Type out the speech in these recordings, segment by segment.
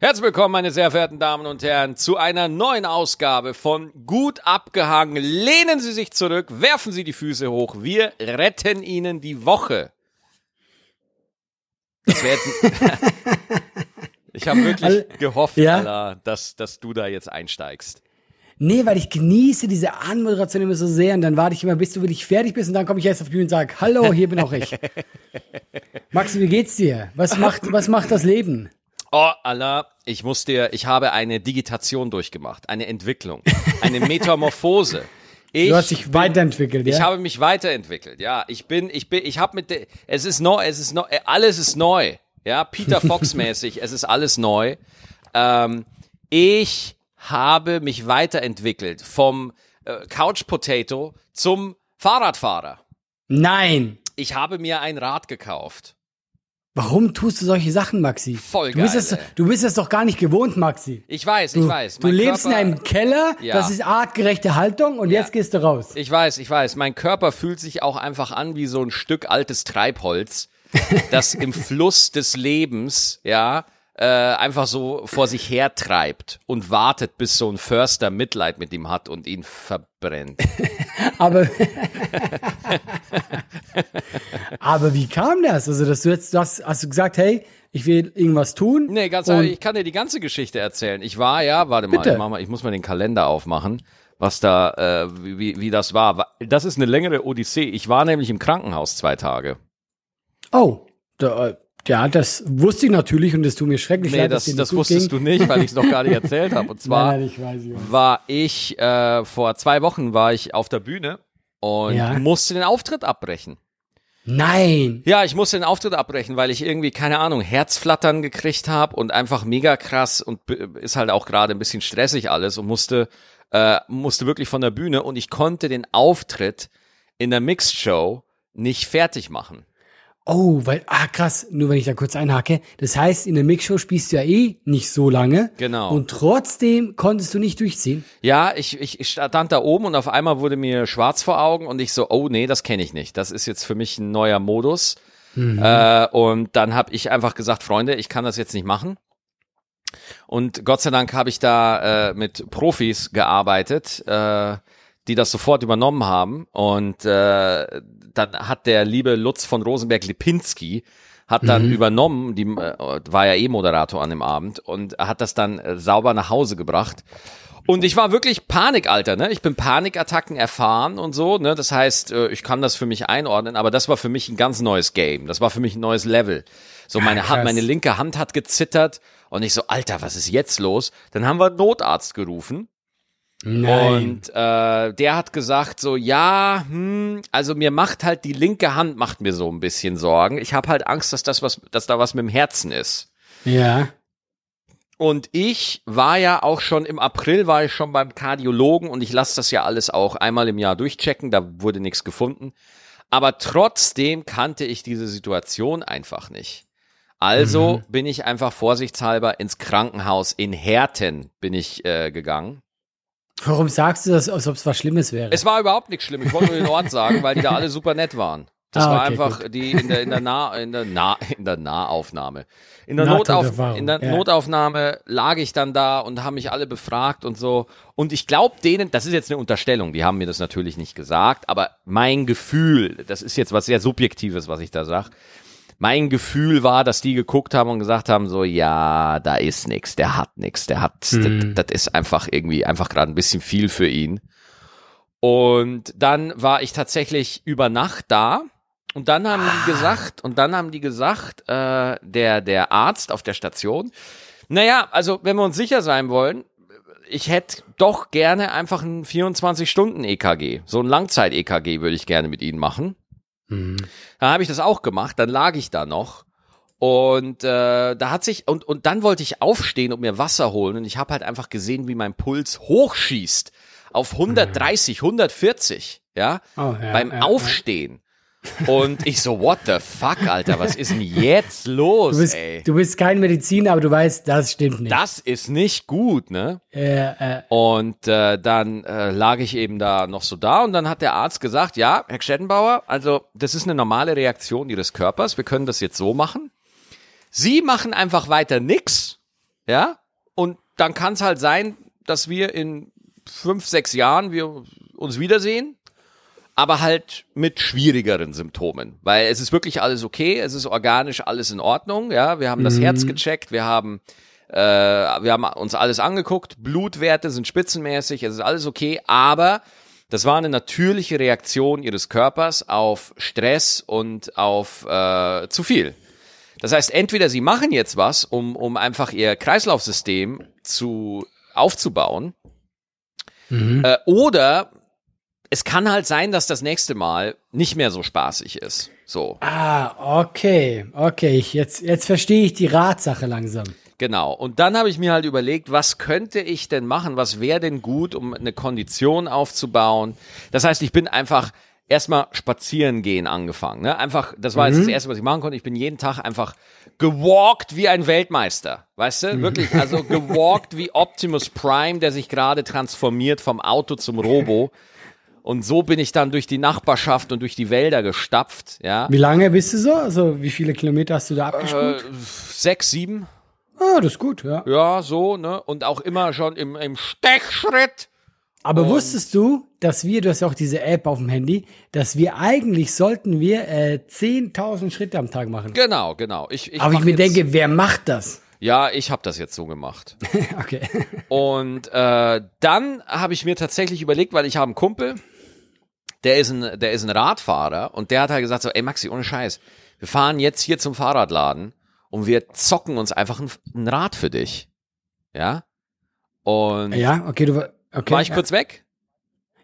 Herzlich willkommen, meine sehr verehrten Damen und Herren, zu einer neuen Ausgabe von Gut abgehangen. Lehnen Sie sich zurück, werfen Sie die Füße hoch. Wir retten Ihnen die Woche. Das wäre jetzt. ich habe wirklich gehofft, Ja? Alter, dass, dass du da jetzt einsteigst. Nee, weil ich genieße diese Anmoderation immer so sehr und dann warte ich immer, bis du wirklich fertig bist und dann komme ich erst auf die Bühne und sage, hallo, hier bin auch ich. Maxi, wie geht's dir? Was macht, was macht das Leben? Oh, Allah, ich muss dir, ich habe eine Digitation durchgemacht, eine Entwicklung, eine Metamorphose. Ich Du hast dich weiterentwickelt, ja? Ich habe mich weiterentwickelt, ja. Ich bin, ich bin, ich habe mit, de, es ist neu, es ist neu, äh, alles ist neu, ja. Peter Fox mäßig, es ist alles neu. Ähm, ich habe mich weiterentwickelt vom äh, Couch Potato zum Fahrradfahrer. Nein. Ich habe mir ein Rad gekauft. Warum tust du solche Sachen, Maxi? Voll du bist geil, es, ey. du bist es doch gar nicht gewohnt, Maxi. Ich weiß, Du, ich weiß. du mein lebst Körper, in einem Keller, Ja. das ist artgerechte Haltung und Ja. jetzt gehst du raus. Ich weiß, ich weiß. Mein Körper fühlt sich auch einfach an wie so ein Stück altes Treibholz, das im Fluss des Lebens, ja, äh, einfach so vor sich her treibt und wartet, bis so ein Förster Mitleid mit ihm hat und ihn verbrennt. Aber, aber wie kam das? Also, dass du jetzt, du hast, du gesagt, hey, ich will irgendwas tun? Nee, ganz ehrlich, ich kann dir die ganze Geschichte erzählen. Ich war ja, warte mal, ich, mach mal, ich muss mal den Kalender aufmachen, was da, äh, wie, wie- wie das war. Das ist eine längere Odyssee. Ich war nämlich im Krankenhaus zwei Tage. Oh, da, äh, ja, das wusste ich natürlich und es tut mir schrecklich Nee, leid, das, dass das wusstest ging. du nicht, weil ich es noch gar nicht erzählt habe. Und zwar Nein, nein, ich weiß, ich weiß. war ich äh, vor zwei Wochen war ich auf der Bühne und Ja. musste den Auftritt abbrechen. Nein. Ja, ich musste den Auftritt abbrechen, weil ich irgendwie keine Ahnung Herzflattern gekriegt habe und einfach mega krass und ist halt auch gerade ein bisschen stressig alles und musste äh, musste wirklich von der Bühne und ich konnte den Auftritt in der Mixed Show nicht fertig machen. Oh, weil, ah, krass, nur wenn ich da kurz einhake. Das heißt, in der Mixshow spielst du ja eh nicht so lange. Genau. Und trotzdem konntest du nicht durchziehen. Ja, ich, ich, ich stand da oben und auf einmal wurde mir schwarz vor Augen und ich so, oh nee, das kenne ich nicht. Das ist jetzt für mich ein neuer Modus. Äh, und dann habe ich einfach gesagt, Freunde, ich kann das jetzt nicht machen. Und Gott sei Dank habe ich da äh, mit Profis gearbeitet, äh, die das sofort übernommen haben. Und äh, dann hat der liebe Lutz von Rosenberg-Lipinski hat dann übernommen, die äh, war ja eh Moderator an dem Abend und hat das dann äh, sauber nach Hause gebracht. Und ich war wirklich Panik, Alter, ne? Ich bin Panikattacken erfahren und so, ne? Das heißt, äh, ich kann das für mich einordnen, aber das war für mich ein ganz neues Game. Das war für mich ein neues Level. So meine Hand, krass. meine linke Hand hat gezittert und ich so, Alter, was ist jetzt los? Dann haben wir Notarzt gerufen Nein. und äh, der hat gesagt so, ja, hm, also mir macht halt die linke Hand macht mir so ein bisschen Sorgen. Ich habe halt Angst, dass das was, dass da was mit dem Herzen ist. ja. Und ich war ja auch schon im April war ich schon beim Kardiologen und ich lasse das ja alles auch einmal im Jahr durchchecken, da wurde nichts gefunden. Aber trotzdem kannte ich diese Situation einfach nicht. Also bin ich einfach vorsichtshalber ins Krankenhaus in Herten bin ich äh, gegangen. Warum sagst du das, als ob es was Schlimmes wäre? Es war überhaupt nichts schlimm. Ich wollte nur den Ort sagen, weil die da alle super nett waren. Das Ah, war okay, einfach die in der in der nah in der nah in der Nahaufnahme. In der Notauf, in der ja. Notaufnahme lag ich dann da und haben mich alle befragt und so. Und ich glaube denen, das ist jetzt eine Unterstellung, die haben mir das natürlich nicht gesagt, aber mein Gefühl, das ist jetzt was sehr Subjektives, was ich da sag. Mein Gefühl war, dass die geguckt haben und gesagt haben, so, ja, da ist nix, der hat nix, der hat, Hm. das, das ist einfach irgendwie, einfach gerade ein bisschen viel für ihn. Und dann war ich tatsächlich über Nacht da. Und dann haben die gesagt, und dann haben die gesagt, äh, der, der Arzt auf der Station, naja, also wenn wir uns sicher sein wollen, ich hätte doch gerne einfach ein 24-Stunden-EKG. So ein Langzeit-EKG würde ich gerne mit Ihnen machen. Mhm. Da habe ich das auch gemacht, dann lag ich da noch. Und äh, da hat sich, und, und dann wollte ich aufstehen und mir Wasser holen. Und ich habe halt einfach gesehen, wie mein Puls hochschießt auf 130, 140, ja, Oh, ja, beim ja, Aufstehen. Und ich so, what the fuck, Alter, was ist denn jetzt los, Du bist, ey? du bist kein Mediziner, aber du weißt, das stimmt nicht. Das ist nicht gut, ne? äh, äh, Und äh, dann äh, lag ich eben da noch so da und dann hat der Arzt gesagt, ja, Herr Stettenbauer, also das ist eine normale Reaktion Ihres Körpers, wir können das jetzt so machen. Sie machen einfach weiter nix, ja, und dann kann es halt sein, dass wir in fünf, sechs Jahren wir uns wiedersehen, aber halt mit schwierigeren Symptomen, weil es ist wirklich alles okay, es ist organisch alles in Ordnung, ja, wir haben das Mhm. Herz gecheckt, wir haben äh, wir haben uns alles angeguckt, Blutwerte sind spitzenmäßig, es ist alles okay, aber das war eine natürliche Reaktion ihres Körpers auf Stress und auf äh, zu viel. Das heißt, entweder sie machen jetzt was, um, um einfach ihr Kreislaufsystem zu aufzubauen, äh, oder es kann halt sein, dass das nächste Mal nicht mehr so spaßig ist. So, Ah, okay, okay. Jetzt, jetzt verstehe ich die Ratsache langsam. genau. Und dann habe ich mir halt überlegt, was könnte ich denn machen? Was wäre denn gut, um eine Kondition aufzubauen? Das heißt, ich bin einfach erstmal spazieren gehen angefangen. Ne? Einfach, das war jetzt das erste, was ich machen konnte. Ich bin jeden Tag einfach gewalkt wie ein Weltmeister. Weißt du? Wirklich, also gewalkt wie Optimus Prime, der sich gerade transformiert vom Auto zum Robo. Und so bin ich dann durch die Nachbarschaft und durch die Wälder gestapft, ja. Wie lange bist du so? Also, wie viele Kilometer hast du da abgespult? Äh, sechs, sieben, ah, das ist gut, ja. ja, so, ne? Und auch immer schon im, im Stechschritt. Aber wusstest du, dass wir, du hast ja auch diese App auf dem Handy, dass wir eigentlich sollten wir äh, 10.000 Schritte am Tag machen. Genau, genau. Ich, ich Aber ich mir denke, wer macht das? Ja, ich habe das jetzt so gemacht. okay. Und äh, dann habe ich mir tatsächlich überlegt, weil ich habe einen Kumpel, der ist ein, der ist ein Radfahrer und der hat halt gesagt so, ey Maxi, ohne Scheiß, wir fahren jetzt hier zum Fahrradladen und wir zocken uns einfach ein, ein Rad für dich. Ja? Und Ja, okay, du war, okay. war ich ja. kurz weg?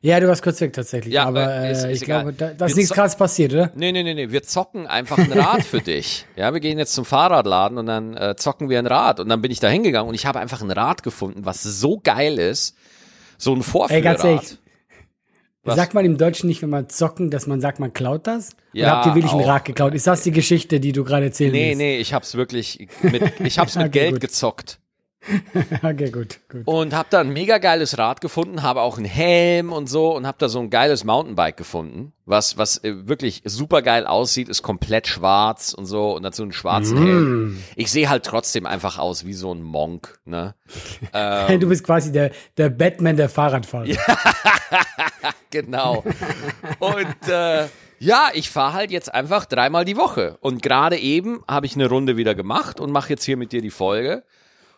Ja, du warst kurz weg tatsächlich. Ja, aber äh, ist- äh, ist ich egal. glaube, da, da ist Wir nichts krasses passiert, oder? Nee, nee, nee, nee, wir zocken einfach ein Rad für dich. Ja, wir gehen jetzt zum Fahrradladen und dann äh, zocken wir ein Rad. Und dann bin ich da hingegangen und ich habe einfach ein Rad gefunden, was so geil ist. So ein Ey, Vorführrad. ganz ehrlich. Was? Sagt man im Deutschen nicht, wenn man zocken, dass man sagt, man klaut das? Ja, Oder habt ihr wirklich auch. Rad geklaut? Ist das die Geschichte, die du gerade erzählen Nee, willst? nee, ich hab's wirklich mit, ich hab's mit Okay, Geld gut. gezockt. Okay, gut, gut. Und hab da ein mega geiles Rad gefunden, habe auch einen Helm und so und hab da so ein geiles Mountainbike gefunden, was, was äh, wirklich super geil aussieht, ist komplett schwarz und so und dazu einen schwarzen Mm. Helm. Ich sehe halt trotzdem einfach aus wie so ein Monk, ne? Ähm. du bist quasi der, der Batman der Fahrradfahrer. Genau. Und äh, ja, ich fahre halt jetzt einfach dreimal die Woche. Und gerade eben habe ich eine Runde wieder gemacht und mache jetzt hier mit dir die Folge.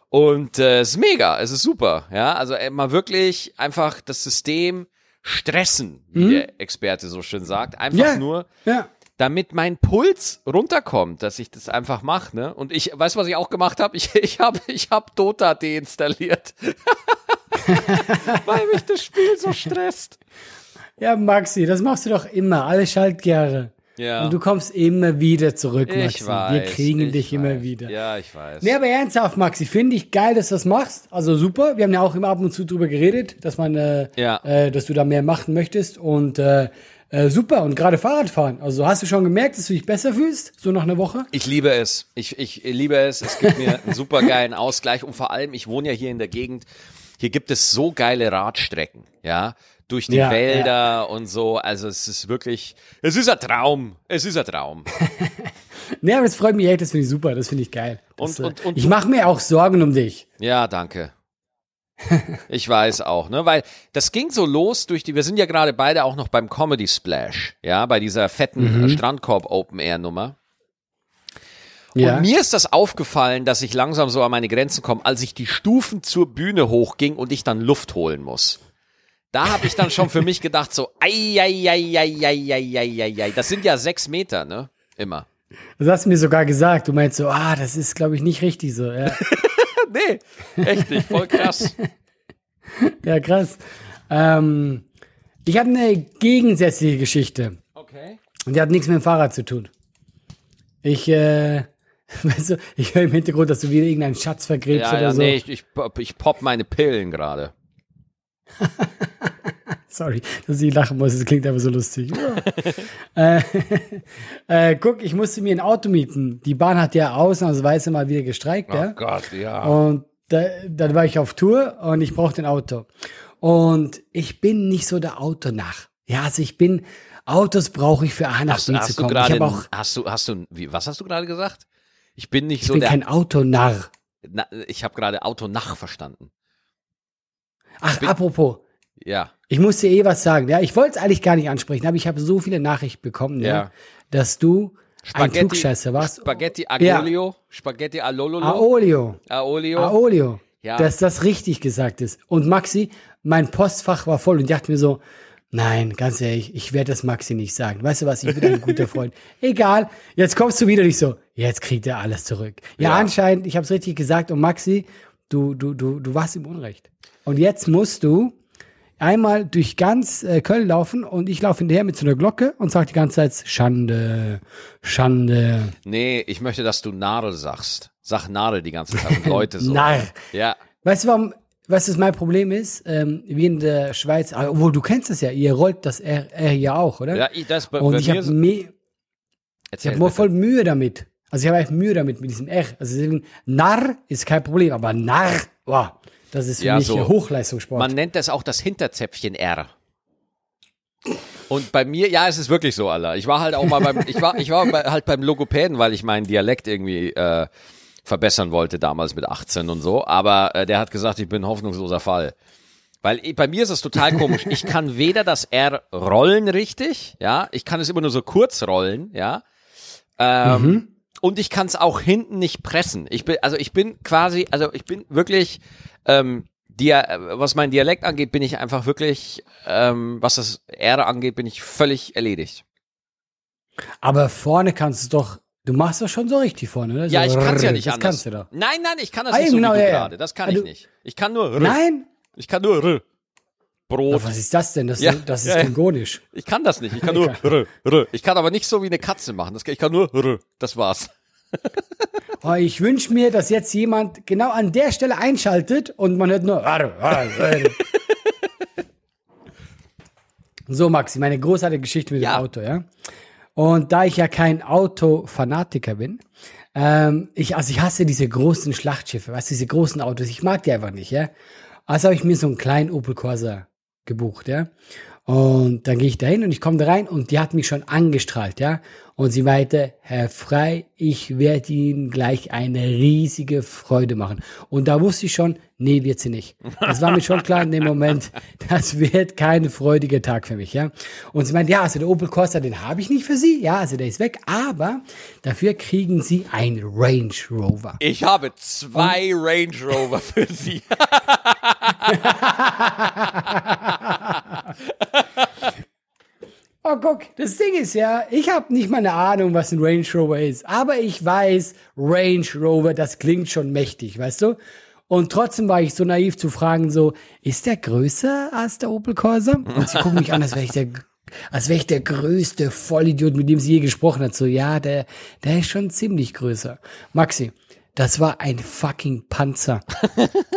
Und äh, es ist mega, es ist super. Ja, also äh, mal wirklich einfach das System stressen, wie der Experte so schön sagt. Einfach Ja. nur, Ja. damit mein Puls runterkommt, dass ich das einfach mache. Ne? Und ich, weißt du, was ich auch gemacht habe? Ich, ich habe ich hab Dota deinstalliert. Weil mich das Spiel so stresst. Ja, Maxi, das machst du doch immer, alle Schaltjahre. Ja. Und du kommst immer wieder zurück, Maxi. Ich weiß. Wir kriegen ich dich immer weiß. wieder. Ja, ich weiß. Nee, aber ernsthaft, Maxi, finde ich geil, dass du das machst. Also super. Wir haben ja auch immer ab und zu drüber geredet, dass man, äh, Ja. äh, dass du da mehr machen möchtest. Und äh, äh, super. Und gerade Fahrradfahren. Also hast du schon gemerkt, dass du dich besser fühlst? So nach einer Woche? Ich liebe es. Ich, ich liebe es. Es gibt mir einen super geilen Ausgleich. Und vor allem, ich wohne ja hier in der Gegend. Hier gibt es so geile Radstrecken, ja, durch die Ja, Wälder und so. Also es ist wirklich, es ist ein Traum. Es ist ein Traum. Nee, aber das freut mich echt, das finde ich super, das finde ich geil. Das, Und- äh, und- und ich mache mir auch Sorgen um dich. Ja, danke. Ich weiß auch, ne, weil das ging so los durch die, wir sind ja gerade beide auch noch beim Comedy Splash, ja, bei dieser fetten äh, Strandkorb Open Air Nummer. Ja. Und mir ist das aufgefallen, dass ich langsam so an meine Grenzen komme, als ich die Stufen zur Bühne hochging und ich dann Luft holen muss. Da habe ich dann schon für mich gedacht, so, ei, ei, ei, ei, ei, ei, ei, ei. Das sind ja sechs Meter, ne? Immer. Das hast du mir sogar gesagt. Du meinst so, ah, das ist, glaube ich, nicht richtig so. Ja, Nee, echt nicht, voll krass. ja krass. Ähm, ich habe eine gegensätzliche Geschichte. Okay. Und die hat nichts mit dem Fahrrad zu tun. Ich, äh, weißt du, ich höre im Hintergrund, dass du wieder irgendeinen Schatz vergräbst Ja, oder ja, so. nee, ich, ich, ich pop meine Pillen gerade. Sorry, dass ich lachen muss. Das klingt einfach so lustig. äh, äh, guck, ich musste mir ein Auto mieten. Die Bahn hat ja ausnahmsweise mal wieder gestreikt. ja? Oh Gott, ja. Und da, dann war ich auf Tour und ich brauchte ein Auto. Und ich bin nicht so der Autonach. Ja, also ich bin, Autos brauche ich für A nach Hast, B zu hast du kommen. Ich gerade, habe auch, hast du, hast du, wie, was hast du gerade gesagt? Ich bin nicht ich so bin der, kein Autonarr. Na, ich habe gerade Auto nach verstanden. Ach, apropos, Ja. ich muss dir eh was sagen. Ja, ich wollte es eigentlich gar nicht ansprechen, aber ich habe so viele Nachrichten bekommen, ja, Ja. dass du ein Klugscheißer warst. Spaghetti Ja. Aglio, Spaghetti Alololo, Aolio. Aolio. Aolio. Ja. Dass das richtig gesagt ist. Und Maxi, mein Postfach war voll und ich dachte mir so, nein, ganz ehrlich, ich werde das Maxi nicht sagen. Weißt du was, ich bin ein guter Freund. Egal, jetzt kommst du wieder nicht so, jetzt kriegt er alles zurück. Ja, Ja. anscheinend, ich habe es richtig gesagt und Maxi, du, du, du, du warst im Unrecht. Und jetzt musst du einmal durch ganz äh, Köln laufen und ich laufe hinterher mit so einer Glocke und sage die ganze Zeit Schande, Schande, Nee, ich möchte, dass du Nadel sagst. Sag Nadel die ganze Zeit und Leute so. Narr. Ja. Weißt du, warum, was das mein Problem ist? Ähm, wie in der Schweiz, ah, obwohl du kennst das ja, ihr rollt das R, R hier auch, oder? Ja, ich, das bei, Und bei ich habe me ich hab voll Mühe damit. Also ich habe echt Mühe damit, mit diesem R. Also deswegen, Narr ist kein Problem, aber Narr, wow, das ist für Ja, mich so. Hochleistungssport. Man nennt das auch das Hinterzäpfchen R. Und bei mir, ja, es ist wirklich so, Alter. Ich war halt auch mal beim, ich war, ich war halt beim Logopäden, weil ich meinen Dialekt irgendwie äh, verbessern wollte damals mit 18 und so. Aber äh, der hat gesagt, ich bin ein hoffnungsloser Fall. Weil bei mir ist es total komisch. Ich kann weder das R rollen richtig, ja, ich kann es immer nur so kurz rollen, ja. Ähm, Und ich kann es auch hinten nicht pressen. Ich bin, also ich bin quasi, also ich bin wirklich, ähm, Dia was mein Dialekt angeht, bin ich einfach wirklich, ähm, was das R angeht, bin ich völlig erledigt. aber vorne kannst du doch, du machst das schon so richtig vorne, ne? Ja, so ich kann es ja rrr, nicht das anders. kannst du doch. Nein, nein, ich kann das Ah, nicht so genau, ja, gerade. Das kann Ah, ich nicht. Ich kann nur R. Nein? Ich kann nur R. Brot. Aber was ist das denn? Das, Ja, das ist ja, klingonisch. Ich kann das nicht. Ich kann nur R. R. Ich kann aber nicht so wie eine Katze machen. Das, ich kann nur R. Das war's. Oh, ich wünsche mir, dass jetzt jemand genau an der Stelle einschaltet und man hört nur. so, Maxi, meine großartige Geschichte mit Ja. dem Auto, ja. Und da ich ja kein Autofanatiker bin, ähm, ich, also ich hasse diese großen Schlachtschiffe, weißt du, diese großen Autos, ich mag die einfach nicht, ja. Also habe ich mir so einen kleinen Opel Corsa gebucht, ja. Und dann gehe ich da hin und ich komme da rein und die hat mich schon angestrahlt, ja. Und sie meinte, Herr Frei, ich werde Ihnen gleich eine riesige Freude machen. Und da wusste ich schon, nee, wird sie nicht. Das war mir schon klar in dem Moment, das wird kein freudiger Tag für mich, ja. Und sie meinte, ja, also der Opel Corsa, den habe ich nicht für Sie, ja, also der ist weg, aber dafür kriegen Sie ein Range Rover. Ich habe zwei Range Rover für Sie. Oh, guck, das Ding ist ja, ich habe nicht mal eine Ahnung, was ein Range Rover ist. Aber ich weiß, Range Rover, das klingt schon mächtig, weißt du? Und trotzdem war ich so naiv zu fragen, so, ist der größer als der Opel Corsa? Und sie gucken mich an, als wäre ich der, als wäre ich der größte Vollidiot, mit dem sie je gesprochen hat. So, ja, der, der ist schon ziemlich größer. Maxi, das war ein fucking Panzer.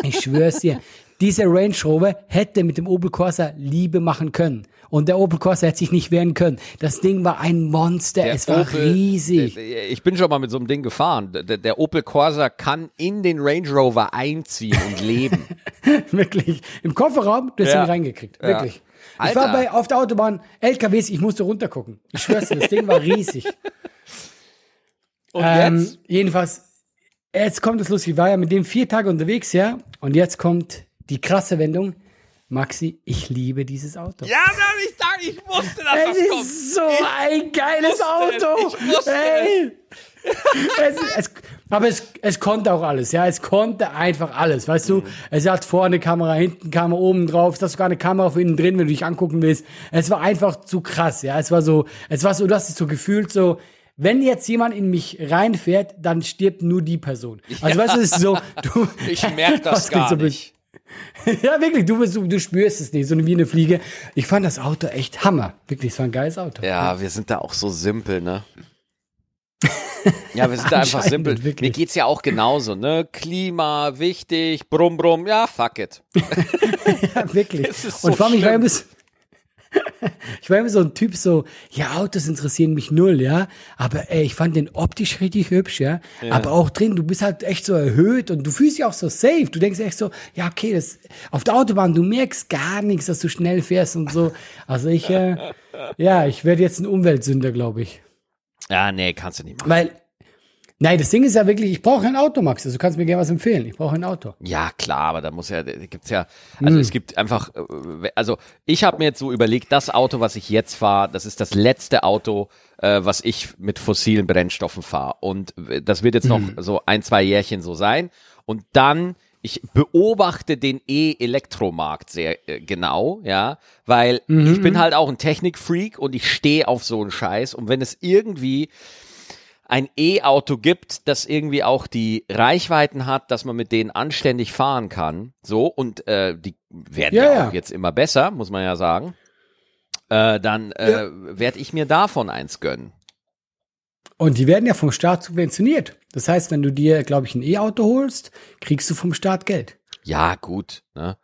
Ich schwör's dir. Dieser Range Rover hätte mit dem Opel Corsa Liebe machen können. Und der Opel Corsa hätte sich nicht wehren können. Das Ding war ein Monster. Der es war Opel- riesig. Ich bin schon mal mit so einem Ding gefahren. Der, der Opel Corsa kann in den Range Rover einziehen und leben. Wirklich. Im Kofferraum, du hast Ja. ihn reingekriegt. Ja. Wirklich. Ich Alter. war bei, auf der Autobahn, LKWs, ich musste runtergucken. Ich schwör's dir, das Ding war riesig. Und Ähm, jetzt? jedenfalls, jetzt kommt das lustig. Ich war ja mit dem vier Tage unterwegs, ja. Und jetzt kommt die krasse Wendung. Maxi, ich liebe dieses Auto. Ja, Mann, ich dachte, ich wusste, dass Es das kommt. ist so ein geiles wusste es, Auto. ich wusste Ey. es, es, aber es, es konnte auch alles, ja. Es konnte einfach alles, weißt Mhm. du. Es hat vorne Kamera, hinten Kamera, oben drauf. Es hat sogar eine Kamera für innen drin, wenn du dich angucken willst. Es war einfach zu krass, ja. Es war so, es war so, du hast es so gefühlt so, wenn jetzt jemand in mich reinfährt, dann stirbt nur die Person. Also weißt du, es ist so, du. Ich merke das gar so nicht. Ja, wirklich, du, bist- du, du spürst es nicht, so wie eine Fliege. Ich fand das Auto echt Hammer. Wirklich, es war ein geiles Auto. Ja, wir sind da auch so simpel, ne? Ja, wir sind da einfach simpel. wirklich. Mir geht's ja auch genauso, ne? Klima, wichtig, brumm, brumm, ja, fuck it. Ja, wirklich. Ist so und vor allem, ich war immer so, ich war immer so ein Typ, so, ja, Autos interessieren mich null, ja. Aber ey, ich fand den optisch richtig hübsch, ja. Aber auch drin, du bist halt echt so erhöht und du fühlst dich auch so safe. Du denkst echt so, ja, okay, das auf der Autobahn, du merkst gar nichts, dass du schnell fährst und so. Also ich, äh, ja, ich werde jetzt ein Umweltsünder, glaube ich. Ja, nee, kannst du nicht machen. Weil Nein, das Ding ist ja wirklich, ich brauche ein Auto, Max. Also du kannst mir gerne was empfehlen. Ich brauche ein Auto. Ja, klar, aber da muss ja, da gibt's ja, also Hm. es gibt einfach, äh, also ich habe mir jetzt so überlegt, das Auto, was ich jetzt fahre, das ist das letzte Auto, äh, was ich mit fossilen Brennstoffen fahre. Und äh, das wird jetzt noch Hm. so ein, zwei Jährchen so sein. Und dann, ich beobachte den E-Elektromarkt sehr äh, genau, ja, weil Mhm. ich bin halt auch ein Technikfreak und ich stehe auf so einen Scheiß. Und wenn es irgendwie ein E-Auto gibt, das irgendwie auch die Reichweiten hat, dass man mit denen anständig fahren kann. So, und äh, die werden ja, Ja, ja. auch jetzt immer besser, muss man ja sagen. Äh, dann äh, werde ich mir davon eins gönnen. Und die werden ja vom Staat subventioniert. Das heißt, wenn du dir, glaube ich, ein E-Auto holst, kriegst du vom Staat Geld. Ja, gut. Ne?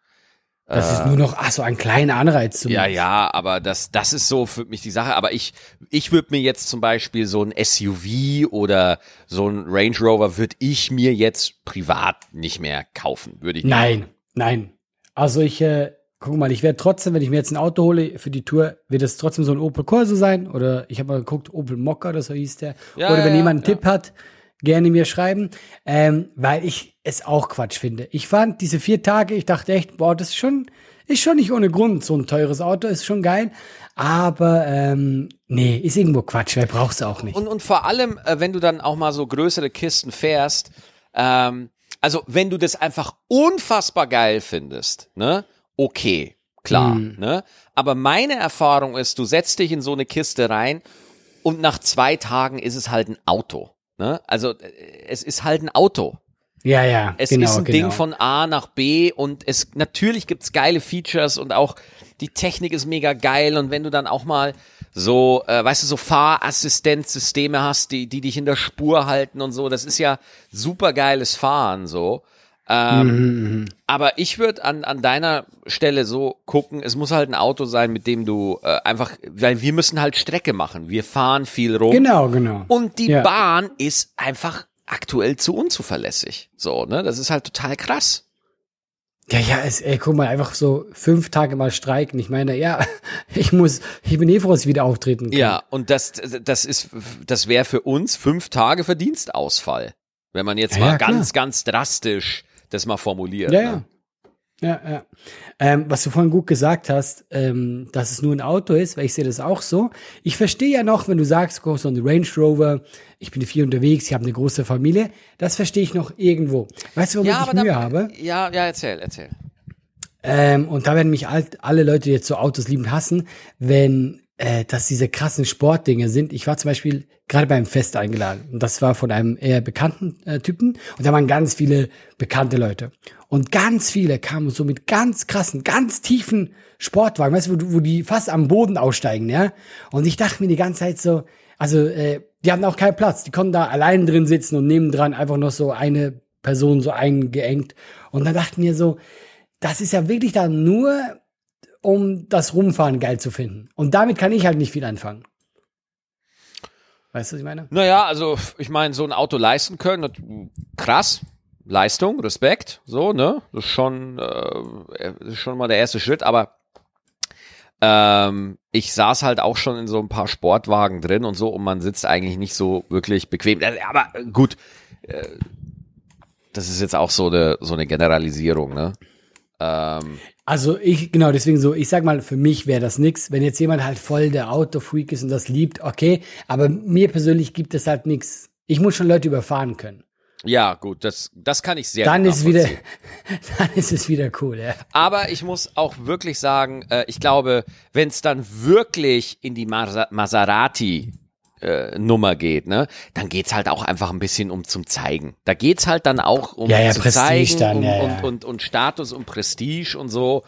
Das ist nur noch, ach so, ein kleiner Anreiz zum Ja, ja, aber das, das ist so für mich die Sache. Aber ich, ich würde mir jetzt zum Beispiel so ein SUV oder so ein Range Rover würde ich mir jetzt privat nicht mehr kaufen, würde ich nicht. Nein, nein. Also ich, äh, guck mal, ich werde trotzdem, wenn ich mir jetzt ein Auto hole für die Tour, wird es trotzdem so ein Opel Corsa sein oder ich habe mal geguckt, Opel Mokka oder so hieß der. Ja, oder wenn ja, jemand einen ja. Tipp hat, gerne mir schreiben, ähm, weil ich es auch Quatsch finde. Ich fand diese vier Tage, ich dachte echt, boah, das ist schon, ist schon nicht ohne Grund so ein teures Auto, ist schon geil. Aber ähm, nee, ist irgendwo Quatsch, wer braucht's auch nicht. Und, und vor allem, äh, wenn du dann auch mal so größere Kisten fährst, ähm, also wenn du das einfach unfassbar geil findest, ne, okay, klar, ne, aber meine Erfahrung ist, du setzt dich in so eine Kiste rein und nach zwei Tagen ist es halt ein Auto, ne, also äh, es ist halt ein Auto. ja, ja, Es genau, ist ein genau. Ding von A nach B und es natürlich gibt's geile Features und auch die Technik ist mega geil und wenn du dann auch mal so, äh, weißt du, so Fahrassistenzsysteme hast, die, die dich in der Spur halten und so, das ist ja super geiles Fahren so. Ähm, aber ich würde an, an deiner Stelle so gucken, es muss halt ein Auto sein, mit dem du äh, einfach, weil wir müssen halt Strecke machen. Wir fahren viel rum. Genau, genau. Und die Ja. Bahn ist einfach aktuell zu unzuverlässig. So, ne? Das ist halt total krass. Ja, ja, es, ey, guck mal, einfach so fünf Tage mal streiken. Ich meine, ja, ich muss, ich bin eh froh, dass ich wieder auftreten kann. Ja, und das, das ist, das wäre für uns fünf Tage Verdienstausfall. Wenn man jetzt Ja, mal ja, ganz, ganz drastisch das mal formuliert. Ja, ne? ja. Ja, ja. Ähm, was du vorhin gut gesagt hast, ähm, dass es nur ein Auto ist, weil ich sehe das auch so. Ich verstehe ja noch, wenn du sagst, guck, so ein Range Rover, ich bin viel unterwegs, ich habe eine große Familie, das verstehe ich noch irgendwo. Weißt du, womit Ja, ich Mühe dann, habe? ja, ja, erzähl, erzähl. Ähm, und da werden mich alt, alle Leute, die jetzt so Autos lieben, hassen, wenn äh, das diese krassen Sportdinge sind. Ich war zum Beispiel gerade beim Fest eingeladen und das war von einem eher bekannten äh, Typen und da waren ganz viele bekannte Leute. Und ganz viele kamen so mit ganz krassen, ganz tiefen Sportwagen, weißt du, wo, wo die fast am Boden aussteigen, ja. Und ich dachte mir die ganze Zeit so, also äh, die hatten auch keinen Platz, die konnten da allein drin sitzen und nebendran einfach noch so eine Person so eingeengt. Und dann dachten wir so, das ist ja wirklich dann nur, um das Rumfahren geil zu finden. Und damit kann ich halt nicht viel anfangen. Weißt du, was ich meine? Naja, also ich meine, so ein Auto leisten können, krass. Leistung, Respekt, so, ne? Das ist schon, äh, schon mal der erste Schritt, aber ähm, ich saß halt auch schon in so ein paar Sportwagen drin und so und man sitzt eigentlich nicht so wirklich bequem. Äh, Aber äh, gut, äh, das ist jetzt auch so eine, so eine Generalisierung, ne? Ähm, Also ich, genau, deswegen so, ich sag mal, für mich wäre das nix. Wenn jetzt jemand halt voll der Autofreak ist und das liebt, okay. Aber mir persönlich gibt es halt nix. Ich muss schon Leute überfahren können. ja, gut, das, das kann ich sehr Dann gut ist es wieder, dann ist es wieder cool, ja. Aber ich muss auch wirklich sagen, äh, ich glaube, wenn es dann wirklich in die Masa Maserati äh, Nummer geht, ne, dann geht's halt auch einfach ein bisschen um zum Zeigen. Da geht's halt dann auch um Ja, ja, zu Prestige zeigen dann, um, ja. Und, und, und Status und Prestige und so.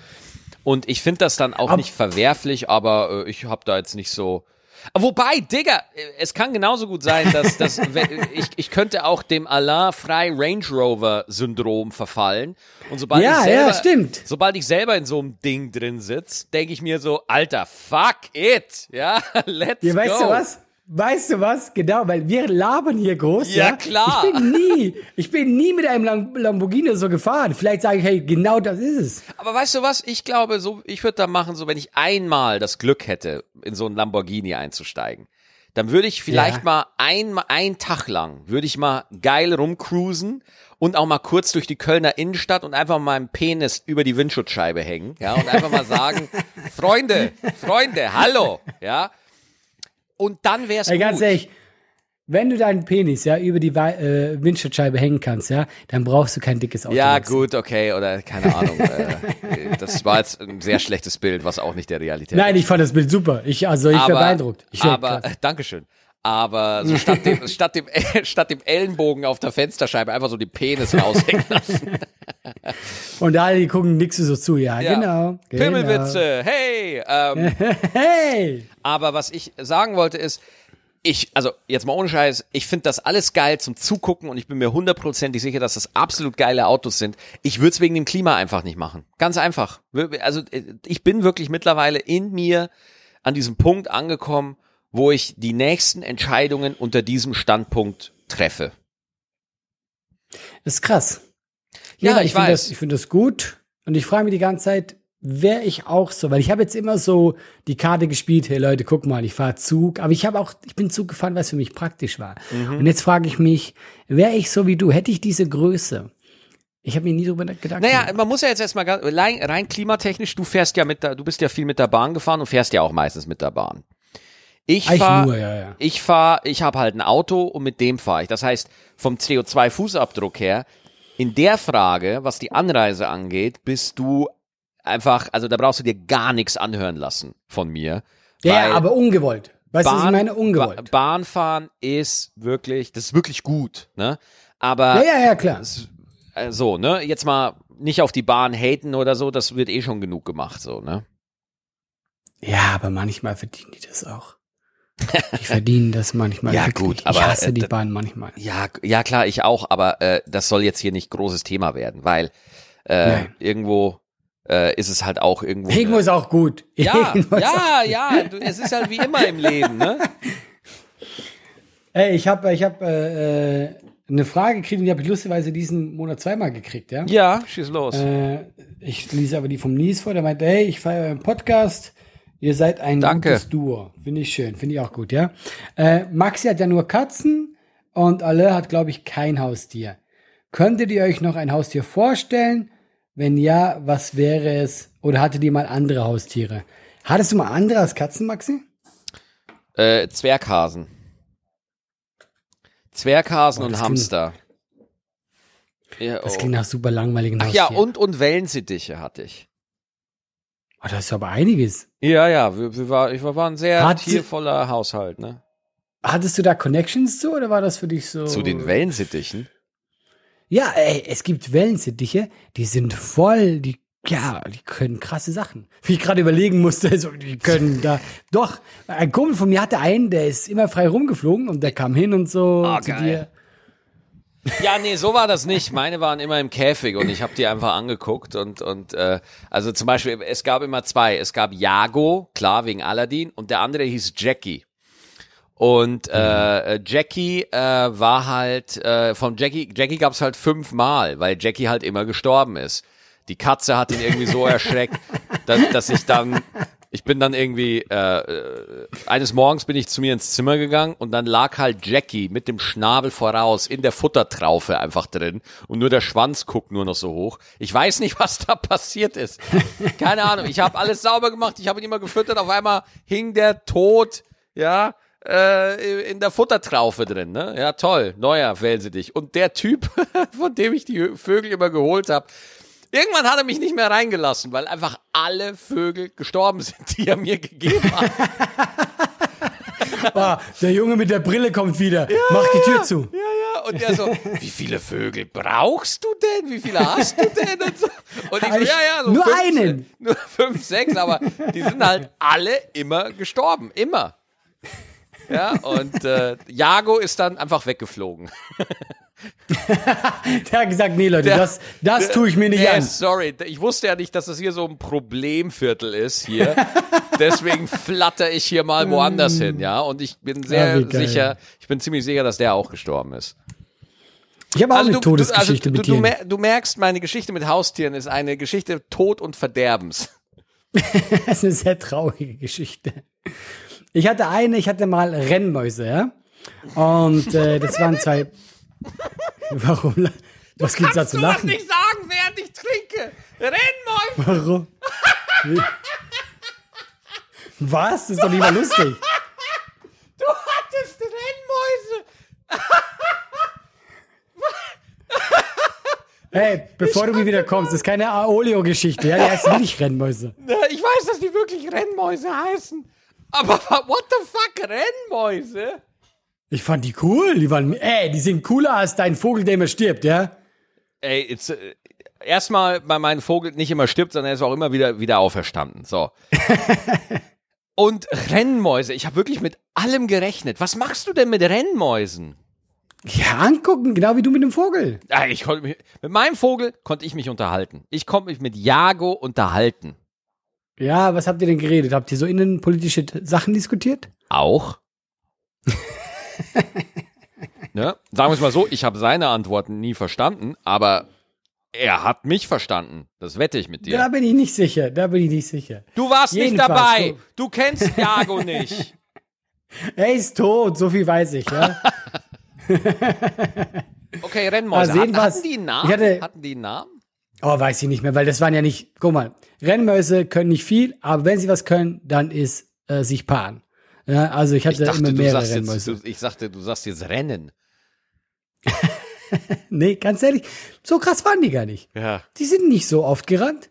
Und ich finde das dann auch Ab- nicht verwerflich, aber äh, ich habe da jetzt nicht so. Wobei, Digga, äh, es kann genauso gut sein, dass, dass ich, ich könnte auch dem Alain Frei Range Rover Syndrom verfallen. Und sobald Ja, ich selber, ja, stimmt. sobald ich selber in so einem Ding drin sitz, denke ich mir so, Alter, fuck it, ja, let's Ja, weißt go. du was? Weißt du was? Genau, weil wir labern hier groß. Ja, Ja, klar. Ich bin nie, ich bin nie mit einem Lam- Lamborghini so gefahren. Vielleicht sage ich, hey, genau das ist es. Aber weißt du was? Ich glaube, so, ich würde da machen, so wenn ich einmal das Glück hätte, in so ein Lamborghini einzusteigen, dann würde ich vielleicht Ja. mal ein, ein Tag lang, würde ich mal geil rumcruisen und auch mal kurz durch die Kölner Innenstadt und einfach mal meinen Penis über die Windschutzscheibe hängen, ja, und einfach mal sagen, Freunde, Freunde, hallo, ja. Und dann wäre es gut. ganz ehrlich, wenn du deinen Penis ja über die äh, Windschutzscheibe hängen kannst, ja, dann brauchst du kein dickes Auto. Ja, gut, okay, oder keine Ahnung. äh, das war jetzt ein sehr schlechtes Bild, was auch nicht der Realität Nein, ich fand das Bild super. Ich, also ich war beeindruckt. Ich aber, äh, Dankeschön. Aber so statt dem, statt, dem, statt dem Ellenbogen auf der Fensterscheibe einfach so den Penis raushängen lassen. Und alle, die gucken nix so zu. Ja, Ja. genau. genau. Pimmelwitze, hey! Ähm, Hey! aber was ich sagen wollte ist, ich, also jetzt mal ohne Scheiß, ich finde das alles geil zum Zugucken und ich bin mir hundertprozentig sicher, dass das absolut geile Autos sind. Ich würde es wegen dem Klima einfach nicht machen. Ganz einfach. Also äh, ich bin wirklich mittlerweile in mir an diesem Punkt angekommen, wo ich die nächsten Entscheidungen unter diesem Standpunkt treffe. Das ist krass. Ja, weil ich finde weiß. Das, ich finde das gut. Und ich frage mich die ganze Zeit, wäre ich auch so? Weil ich habe jetzt immer so die Karte gespielt, hey Leute, guck mal, ich fahre Zug. Aber ich habe auch, ich bin Zug gefahren, weil es für mich praktisch war. Mhm. Und jetzt frage ich mich, wäre ich so wie du, hätte ich diese Größe? Ich habe mir nie drüber gedacht. Naja, man muss ja jetzt erstmal rein, rein klimatechnisch, du fährst ja mit der, du bist ja viel mit der Bahn gefahren und fährst ja auch meistens mit der Bahn. Ich fahre ja, ja. Ich fahre, ich habe halt ein Auto und mit dem fahre ich. Das heißt, vom CO2-Fußabdruck her, in der Frage, was die Anreise angeht, bist du einfach, also da brauchst du dir gar nichts anhören lassen von mir. ja, aber ungewollt. Weißt du, was ich meine? Ba Ungewollt. Bahnfahren ist wirklich, das ist wirklich gut, ne? Aber Ja, ja, ja, klar. äh, so, ne? Jetzt mal nicht auf die Bahn haten oder so, das wird eh schon genug gemacht, so, ne? Ja, aber manchmal verdienen die das auch. Die verdienen das manchmal. Ja, wirklich. gut, aber, ich hasse äh, die Bahn manchmal. Ja, ja klar, ich auch, aber äh, das soll jetzt hier nicht großes Thema werden, weil äh, Nein. irgendwo äh, ist es halt auch irgendwo. Irgendwo ist auch gut. ja, Irgendwo ja, ja, du, es ist halt wie immer im Leben, ne? Ey, ich habe ich hab, äh, äh, eine Frage gekriegt und die habe ich lustigerweise diesen Monat zweimal gekriegt, ja? Ja, schieß los. Äh, ich lese aber die vom Nies vor, der meinte, hey, ich feiere euren Podcast. Ihr seid ein Danke. gutes Duo. Finde ich schön, finde ich auch gut, ja. Äh, Maxi hat ja nur Katzen und Alain hat, glaube ich, kein Haustier. Könntet ihr euch noch ein Haustier vorstellen? Wenn ja, was wäre es? Oder hattet ihr mal andere Haustiere? Hattest du mal andere als Katzen, Maxi? Äh, Zwerghasen. Zwerghasen Boah, und das klingt- Hamster. Ja, Das oh. klingt nach super langweiligen Ach ja, Haustieren. und, und Wellensittiche hatte ich. Oh, das ist aber einiges. Ja, ja, wir, wir, war, ich war, war ein sehr Hat tiervoller Haushalt, ne? Hattest du da Connections zu oder war das für dich so? Zu den Wellensittichen. Ja, ey, es gibt Wellensittiche, die sind voll, die, ja, die können krasse Sachen. Wie ich gerade überlegen musste, also, die können da, doch, ein Kumpel von mir hatte einen, der ist immer frei rumgeflogen und der kam hin und so Ah, zu geil. dir. Ja, nee, so war das nicht. Meine waren immer im Käfig und ich habe die einfach angeguckt und und äh, also zum Beispiel es gab immer zwei. Es gab Jago, klar wegen Aladdin, und der andere hieß Jackie. Und äh, äh, Jackie äh, war halt äh, von Jackie Jackie gab's halt fünfmal, weil Jackie halt immer gestorben ist. Die Katze hat ihn irgendwie so erschreckt, dass, dass ich dann ich bin dann irgendwie äh, äh, eines Morgens bin ich zu mir ins Zimmer gegangen und dann lag halt Jackie mit dem Schnabel voraus in der Futtertraufe einfach drin und nur der Schwanz guckt nur noch so hoch. Ich weiß nicht, was da passiert ist. Keine Ahnung. Ich habe alles sauber gemacht. Ich habe ihn immer gefüttert. Auf einmal hing der tot, ja, äh, in der Futtertraufe drin. Ne? Ja, toll. Neuer Wellensittich. Und der Typ, von dem ich die Vögel immer geholt habe, Irgendwann hat er mich nicht mehr reingelassen, weil einfach alle Vögel gestorben sind, die er mir gegeben hat. Ah, der Junge mit der Brille kommt wieder. Mach die Tür zu. Ja, ja. Und er so, wie viele Vögel brauchst du denn? Wie viele hast du denn? Und, so. und ich so, ja, ja, so nur fünf, einen. Nur fünf, sechs, aber die sind halt alle immer gestorben. Immer. Ja, und äh, Jago ist dann einfach weggeflogen. Der hat gesagt, nee, Leute, das, das tue ich mir nicht Nee, an. sorry, ich wusste ja nicht, dass das hier so ein Problemviertel ist hier. Deswegen flatter ich hier mal woanders hin, ja. Und ich bin sehr Ja, sicher, ich bin ziemlich sicher, dass der auch gestorben ist. Ich habe auch Also eine du, du, also Todesgeschichte du, mit du, Tieren. mer du merkst, meine Geschichte mit Haustieren ist eine Geschichte Tod und Verderbens. Das ist eine sehr traurige Geschichte. Ich hatte eine, ich hatte mal Rennmäuse, ja. Und äh, das waren zwei. Warum? Was gibt's da zu lachen? nicht sagen, während ich trinke. Rennmäuse. Warum? Wie? Was? Das ist doch nicht mal lustig. Du hattest Rennmäuse. Hey, bevor du mir wieder kommst, das ist keine Aolio-Geschichte, ja? Die heißt wirklich Rennmäuse. Ich weiß, dass die wirklich Rennmäuse heißen. Aber what the fuck, Rennmäuse? Ich fand die cool. Die waren, ey, die sind cooler als dein Vogel, der immer stirbt, ja? Ey, jetzt, äh, erstmal bei meinem Vogel nicht immer stirbt, sondern er ist auch immer wieder, wieder auferstanden. So. Und Rennmäuse, ich habe wirklich mit allem gerechnet. Was machst du denn mit Rennmäusen? Ja, angucken, genau wie du mit dem Vogel. Ah, ich konnte mich, mit meinem Vogel konnte ich mich unterhalten. Ich konnte mich mit Jago unterhalten. Ja, was habt ihr denn geredet? Habt ihr so innenpolitische Sachen diskutiert? Auch. ne? Sagen wir es mal so, ich habe seine Antworten nie verstanden, aber er hat mich verstanden. Das wette ich mit dir. Da bin ich nicht sicher, da bin ich nicht sicher. Du warst nicht Jedenfalls, dabei. so- Du kennst Jago nicht. Er ist tot, so viel weiß ich, ja? Okay, Rennmäuse. Also Hatten, jedenfalls, hatten die einen Namen? hatte- hatten die einen Namen? Oh, weiß ich nicht mehr, weil das waren ja nicht, guck mal, Rennmäuse können nicht viel, aber wenn sie was können, dann ist äh, sich paaren. Ja, also ich hatte Ich dachte, immer du mehrere sagst jetzt, Rennmäuse. du, ich sagte, du sagst jetzt Rennen. nee, ganz ehrlich, so krass waren die gar nicht. Ja. Die sind nicht so oft gerannt.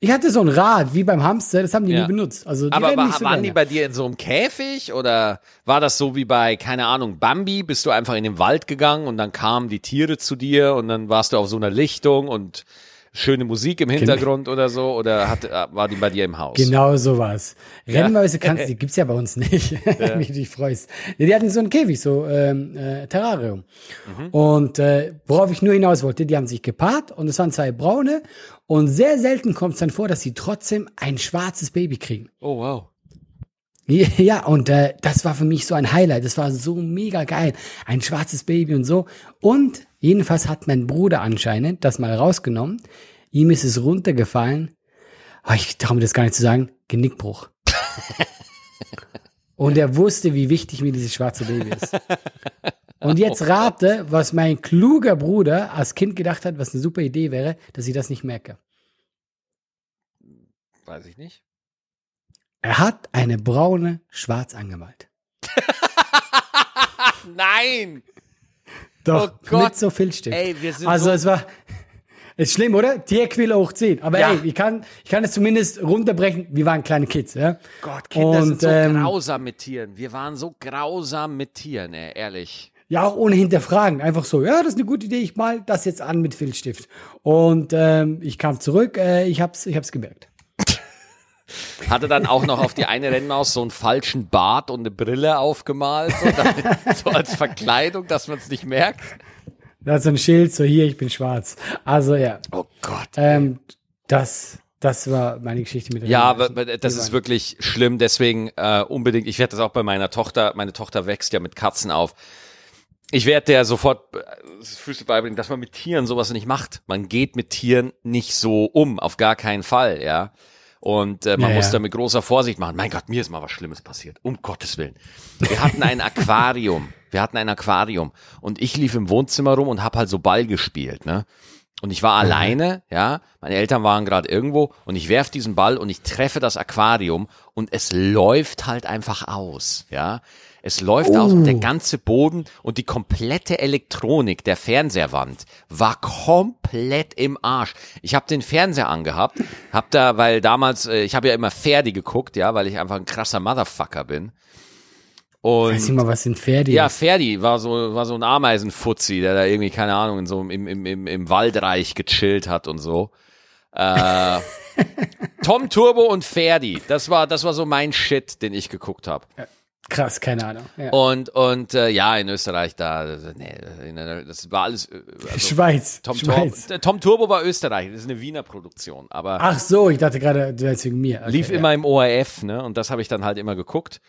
Ich hatte so ein Rad, wie beim Hamster, das haben die Ja. nie benutzt. Also die Aber war, so waren die bei dir in so einem Käfig oder war das so wie bei, keine Ahnung, Bambi? Bist du einfach in den Wald gegangen und dann kamen die Tiere zu dir und dann warst du auf so einer Lichtung und schöne Musik im Hintergrund oder so? Oder hat, äh, war die bei dir im Haus? Genau sowas. Rennmäuse kannst die gibt's ja bei uns nicht, wie du dich freust. Nee, die hatten so einen Käfig, so ähm, äh, Terrarium. Mhm. Und äh, worauf ich nur hinaus wollte, die haben sich gepaart und es waren zwei braune und sehr selten kommt es dann vor, dass sie trotzdem ein schwarzes Baby kriegen. Oh, wow. Ja, und äh, das war für mich so ein Highlight. Das war so mega geil. Ein schwarzes Baby und so. Und jedenfalls hat mein Bruder anscheinend das mal rausgenommen. Ihm ist es runtergefallen. Ah, Ich traue mir das gar nicht zu sagen. Genickbruch. und er wusste, wie wichtig mir dieses schwarze Baby ist. Und jetzt rate, was mein kluger Bruder als Kind gedacht hat, was eine super Idee wäre, dass ich das nicht merke. Weiß ich nicht. Er hat eine braune schwarz angemalt. Nein! Doch, Oh Gott. mit so Filzstift. Ey, wir sind Also so es war, ist schlimm, oder? Tierquille hoch 10. Aber Ja. ey, ich kann, ich kann es zumindest runterbrechen. Wir waren kleine Kids, ja. Gott, Kinder sind Und, so ähm, grausam mit Tieren. Wir waren so grausam mit Tieren, ey, ehrlich. Ja, auch ohne hinterfragen. Einfach so, ja, das ist eine gute Idee, ich mal das jetzt an mit Filzstift. Und ähm, ich kam zurück, äh, ich hab's, ich hab's gemerkt. Hatte dann auch noch auf die eine Rennmaus so einen falschen Bart und eine Brille aufgemalt, so, damit, so als Verkleidung, dass man es nicht merkt. Da hat so ein Schild, so hier, ich bin schwarz. Also ja, Oh Gott. ähm, das, das war meine Geschichte mit der Ja, Rennmaus. aber das ist wirklich schlimm. Deswegen äh, unbedingt, ich werde das auch bei meiner Tochter, meine Tochter wächst ja mit Katzen auf. Ich werde der sofort äh, Füße beibringen, dass man mit Tieren sowas nicht macht. Man geht mit Tieren nicht so um, auf gar keinen Fall, ja. Und äh, man Ja, muss ja. da mit großer Vorsicht machen. Mein Gott, mir ist mal was Schlimmes passiert. Um Gottes Willen. Wir hatten ein Aquarium. Wir hatten ein Aquarium. Und ich lief im Wohnzimmer rum und hab halt so Ball gespielt, ne? Und ich war alleine, ja. Meine Eltern waren gerade irgendwo und ich werf diesen Ball und ich treffe das Aquarium und es läuft halt einfach aus, ja. Es läuft aus und der ganze Boden und die komplette Elektronik der Fernseherwand war komplett im Arsch. Ich habe den Fernseher angehabt, hab da, weil damals, äh, ich habe ja immer Ferdi geguckt, ja, weil ich einfach ein krasser Motherfucker bin. Und Weiß nicht mal, was sind Pferde? ja, Ferdi war so, war so ein Ameisenfutzi, der da irgendwie, keine Ahnung, in so im, im, im, im Waldreich gechillt hat und so. Äh, Tom Turbo und Ferdi, das war, das war so mein Shit, den ich geguckt habe. Krass, keine Ahnung. Ja. Und, und äh, ja, in Österreich, da, nee, das war alles. äh, Also, Schweiz. Tom, Schweiz. äh, Tom Turbo war Österreich, das ist eine Wiener Produktion, aber Ach so, ich dachte gerade, du wegen mir. Okay, lief ja. immer im ORF, ne? Und das habe ich dann halt immer geguckt.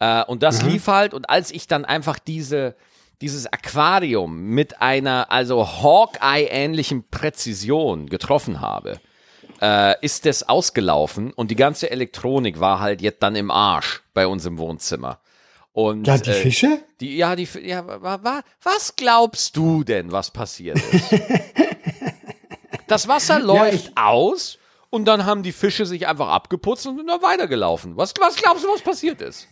Äh, und das Mhm. lief halt, und als ich dann einfach diese, dieses Aquarium mit einer, also Hawkeye-ähnlichen Präzision getroffen habe, äh, ist das ausgelaufen und die ganze Elektronik war halt jetzt dann im Arsch bei uns im Wohnzimmer. Und, Ja, die äh, Fische? Die, ja, die, ja, wa, wa, was glaubst du denn, was passiert ist? das Wasser läuft ich- aus und dann haben die Fische sich einfach abgeputzt und sind dann weitergelaufen. Was, was glaubst du, was passiert ist?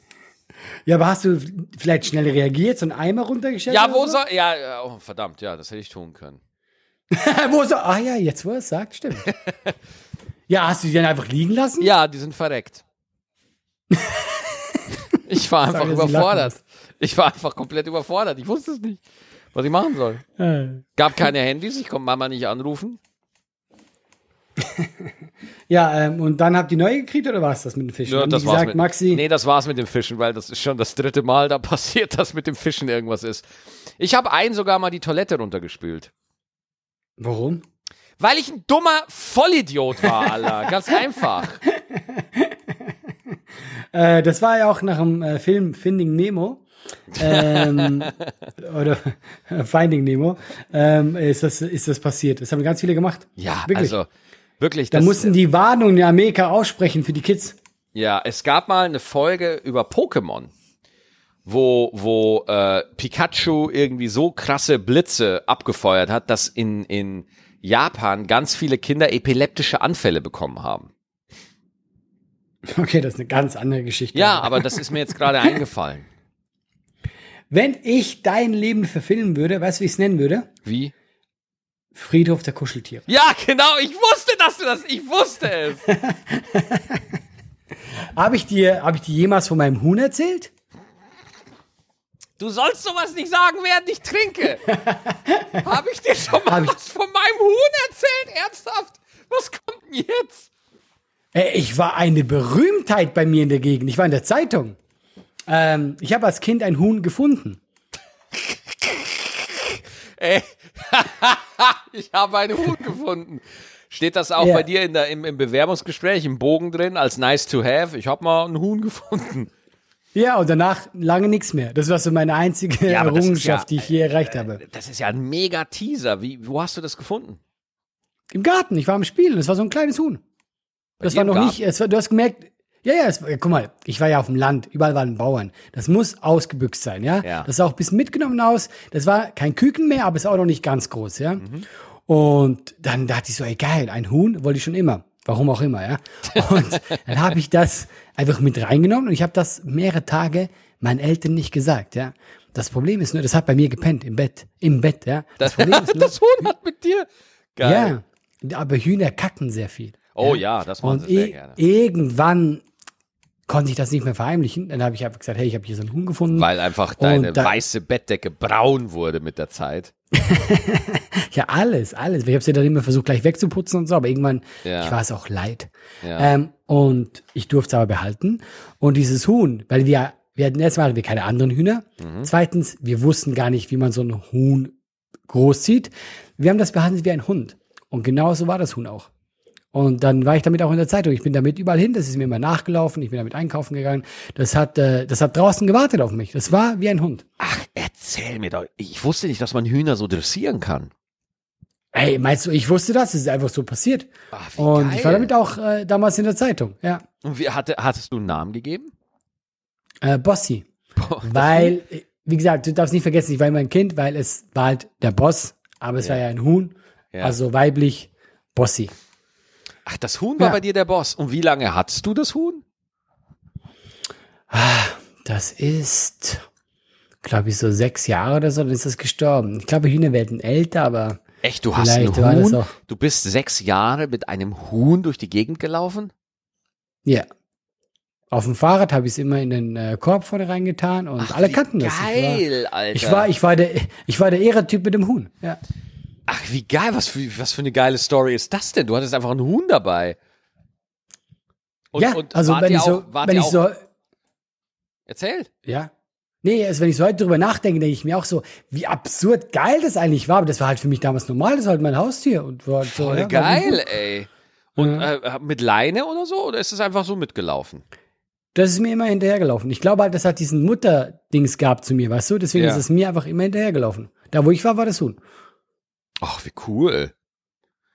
Ja, aber hast du vielleicht schnell reagiert, so einen Eimer runtergestellt? Ja, wo so? soll, ja, ja, oh, verdammt, ja, das hätte ich tun können. wo so? Ah ja, jetzt wo er es sagt, stimmt. ja, hast du die dann einfach liegen lassen? Ja, die sind verreckt. Ich war einfach Sag, dass sie überfordert. Ich war einfach komplett überfordert. Ich wusste es nicht, was ich machen soll. Äh. Gab keine Handys, ich konnte Mama nicht anrufen. Ja, ähm, und dann habt ihr neu gekriegt oder war es das mit den Fischen? Ja, Haben das gesagt, mit, Maxi, Nee, das war's mit dem Fischen, weil das ist schon das dritte Mal da passiert, dass mit dem Fischen irgendwas ist. Ich habe einen sogar mal die Toilette runtergespült. warum? Weil ich ein dummer Vollidiot war, Alter. Ganz einfach. Äh, das war ja auch nach dem äh, Film Finding Nemo. ähm, oder Finding Nemo, ähm, ist, das, ist das passiert. Das haben ganz viele gemacht. Ja, Wirklich. also wirklich. Da mussten die Warnung in Amerika aussprechen für die Kids. Ja, es gab mal eine Folge über Pokémon, wo, wo äh, Pikachu irgendwie so krasse Blitze abgefeuert hat, dass in, in Japan ganz viele Kinder epileptische Anfälle bekommen haben. Okay, das ist eine ganz andere Geschichte. Ja, aber das ist mir jetzt gerade eingefallen. Wenn ich dein Leben verfilmen würde, weißt du, wie ich es nennen würde? Wie? Friedhof der Kuscheltiere. Ja, genau, ich wusste, dass du das, ich wusste es. Habe ich dir, habe ich dir jemals von meinem Huhn erzählt? Du sollst sowas nicht sagen, während ich trinke. Habe ich dir schon mal was von meinem Huhn erzählt? Ernsthaft? Was kommt denn jetzt? Ey, ich war eine Berühmtheit bei mir in der Gegend. Ich war in der Zeitung. Ähm, ich habe als Kind ein Huhn gefunden. Ey, ich habe einen Hut gefunden. Steht das auch Ja. bei dir in der, im, im Bewerbungsgespräch im Bogen drin als nice to have? Ich habe mal einen Huhn gefunden. Ja, und danach lange nichts mehr. Das war so meine einzige Ja, Errungenschaft, ja, die ich je erreicht habe. Das ist ja ein mega Teaser. Wie, wo hast du das gefunden? Im Garten, ich war am Spielen, das war so ein kleines Huhn. Das war noch Garten? nicht, es war, du hast gemerkt, ja, ja, es, guck mal, ich war ja auf dem Land, überall waren Bauern. Das muss ausgebüxt sein, ja. Ja. Das sah auch ein bisschen mitgenommen aus. Das war kein Küken mehr, aber es ist auch noch nicht ganz groß, ja. Mhm. Und dann dachte ich so, ey geil, ein Huhn wollte ich schon immer. Warum auch immer, ja. Und dann habe ich das einfach mit reingenommen und ich habe das mehrere Tage meinen Eltern nicht gesagt, ja. Das Problem ist nur, das hat bei mir gepennt im Bett, im Bett, ja. Das Problem ist nur, das Huhn hat mit dir. Geil. ja, aber Hühner kacken sehr viel. Oh ja, das machen Und sie sehr gerne. irgendwann konnte ich das nicht mehr verheimlichen. Dann habe ich einfach gesagt, hey, ich habe hier so einen Huhn gefunden. Weil einfach deine da- weiße Bettdecke braun wurde mit der Zeit. ja, alles, alles. Ich habe sie dann immer versucht, gleich wegzuputzen und so, aber irgendwann, Ja. ich war es auch leid. Ja. Ähm, und ich durfte es aber behalten. Und dieses Huhn, weil wir, wir hatten erstmal hatten wir keine anderen Hühner. Mhm. Zweitens, wir wussten gar nicht, wie man so ein Huhn großzieht. Wir haben das behandelt wie ein Hund. Und genau so war das Huhn auch. Und dann war ich damit auch in der Zeitung. Ich bin damit überall hin. Das ist mir immer nachgelaufen. Ich bin damit einkaufen gegangen. Das hat, äh, das hat draußen gewartet auf mich. Das war wie ein Hund. Ach, erzähl mir doch. Ich wusste nicht, dass man Hühner so dressieren kann. Ey, meinst du, ich wusste das? Es ist einfach so passiert. Ach, Und geil. ich war damit auch äh, damals in der Zeitung. Ja. Und wie, hatte, hattest du einen Namen gegeben? Äh, Bossi. Boah, Weil, wie gesagt, du darfst nicht vergessen, ich war immer ein Kind, weil es war halt der Boss, aber es Ja. war ja ein Huhn. Ja. Also weiblich Bossi. Ach, das Huhn war Ja. bei dir der Boss. Und wie lange hattest du das Huhn? Das ist, glaube ich, so sechs Jahre oder so, dann ist das gestorben. Ich glaube, Hühner werden älter, aber Echt, du hast ein Huhn? Du bist sechs Jahre mit einem Huhn durch die Gegend gelaufen? ja. Auf dem Fahrrad habe ich es immer in den äh, Korb vorne reingetan und alle wie kannten das. Geil, Alter. Ich war, ich war, ich war der, ich war der Ehrentyp mit dem Huhn. Ja. Ach, wie geil. Was für, was für eine geile Story ist das denn? Du hattest einfach einen Huhn dabei. Und, ja, und also wenn ich so, auch, wenn ich auch, so, erzähl. ja. Nee, also wenn ich so heute drüber nachdenke, denke ich mir auch so, wie absurd geil das eigentlich war. Aber das war halt für mich damals normal, das war halt mein Haustier. Und war halt so, Voll ja, geil, ey. Und äh, mit Leine oder so? Oder ist es einfach so mitgelaufen? Das ist mir immer hinterhergelaufen. Ich glaube halt, das hat diesen Mutter-Dings gehabt zu mir, weißt du? Deswegen Ja. ist es mir einfach immer hinterhergelaufen. Da, wo ich war, war das Huhn. Ach, wie cool.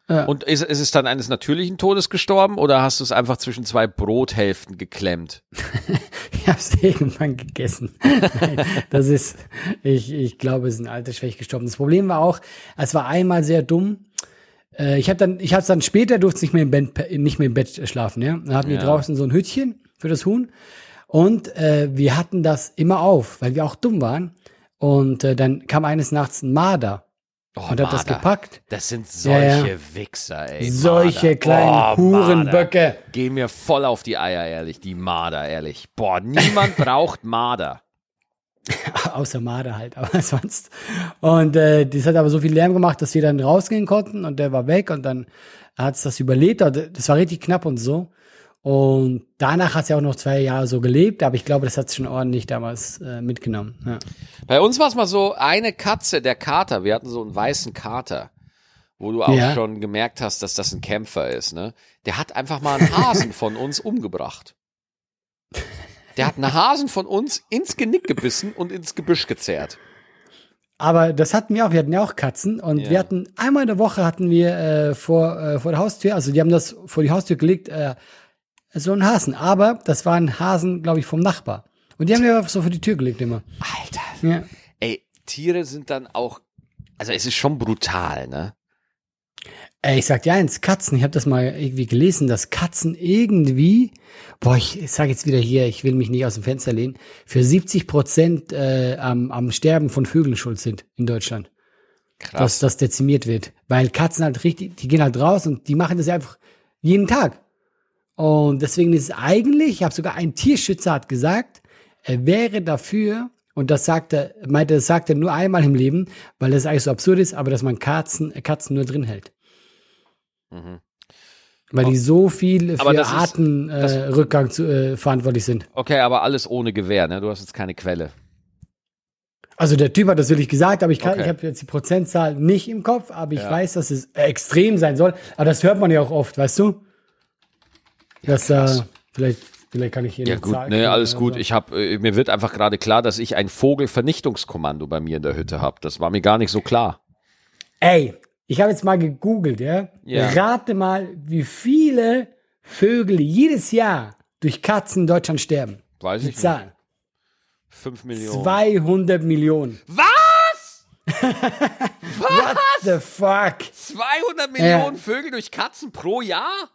Ja. Und ist, ist es dann eines natürlichen Todes gestorben oder hast du es einfach zwischen zwei Brothälften geklemmt? Ich habe es irgendwann gegessen. Nein, das ist, ich, ich glaube, es ist ein Altersschwäche gestorben. Das Problem war auch, es war einmal sehr dumm. Äh, Ich habe dann, ich habe dann später durfte nicht mehr im Bett, nicht mehr im Bett schlafen. Ja, dann hatten wir Ja. draußen so ein Hütchen für das Huhn und äh, wir hatten das immer auf, weil wir auch dumm waren. Und äh, dann kam eines Nachts ein Marder Oh, und hat das Marder. gepackt. Das sind solche ja. Wichser, ey. Solche Marder. kleinen Boah, Hurenböcke. Marder. Geh mir voll auf die Eier, ehrlich. Die Marder, ehrlich. Boah, niemand braucht Marder. Außer Marder halt, aber sonst. Und äh, das hat aber so viel Lärm gemacht, dass wir dann rausgehen konnten und der war weg und dann hat es das überlebt. Das war richtig knapp und so. Und danach hat ja auch noch zwei Jahre so gelebt, aber ich glaube, das hat es schon ordentlich damals äh, mitgenommen. Ja. Bei uns war es mal so, eine Katze, der Kater, wir hatten so einen weißen Kater, wo du auch Ja. schon gemerkt hast, dass das ein Kämpfer ist, ne? Der hat einfach mal einen Hasen von uns umgebracht. Der hat einen Hasen von uns ins Genick gebissen und ins Gebüsch gezerrt. Aber das hatten wir auch, wir hatten ja auch Katzen und Ja. wir hatten einmal in der Woche hatten wir äh, vor, äh, vor der Haustür, also die haben das vor die Haustür gelegt, äh, so einen Hasen. Aber das war ein Hasen, glaube ich, vom Nachbar. Und die haben wir so vor die Tür gelegt immer. Alter. Ja. Ey, Tiere sind dann auch, also es ist schon brutal, ne? Ey, ich sag dir eins, Katzen, ich habe das mal irgendwie gelesen, dass Katzen irgendwie, boah, ich sage jetzt wieder hier, ich will mich nicht aus dem Fenster lehnen, für 70 Prozent äh, am, am Sterben von Vögeln schuld sind in Deutschland. Dass Krass. das dezimiert wird. Weil Katzen halt richtig, die gehen halt raus und die machen das einfach jeden Tag. Und deswegen ist es eigentlich, ich habe sogar ein Tierschützer hat gesagt, er wäre dafür, und das sagt er, meinte, das sagt er nur einmal im Leben, weil das eigentlich so absurd ist, aber dass man Katzen, Katzen nur drin hält. Mhm. Weil die so viel für Artenrückgang äh, äh, verantwortlich sind. Okay, aber alles ohne Gewehr, ne? Du hast jetzt keine Quelle. Also der Typ hat das wirklich gesagt, aber ich, kann- Okay. ich habe jetzt die Prozentzahl nicht im Kopf, aber ich Ja. weiß, dass es extrem sein soll. Aber das hört man ja auch oft, weißt du? Dass krass. äh, vielleicht, vielleicht kann ich hier Ja gut, Zahl ne, kriegen alles gut. so. Ich hab, äh, mir wird einfach gerade klar, dass ich ein Vogelvernichtungskommando bei mir in der Hütte habe. Das war mir gar nicht so klar. Ey, ich habe jetzt mal gegoogelt, ja? Ja. Rate mal, wie viele Vögel jedes Jahr durch Katzen in Deutschland sterben. Weiß Die ich nicht. Zahl. Fünf Millionen. 200 Millionen. Was? What the fuck? 200 Millionen Vögel durch Katzen pro Jahr?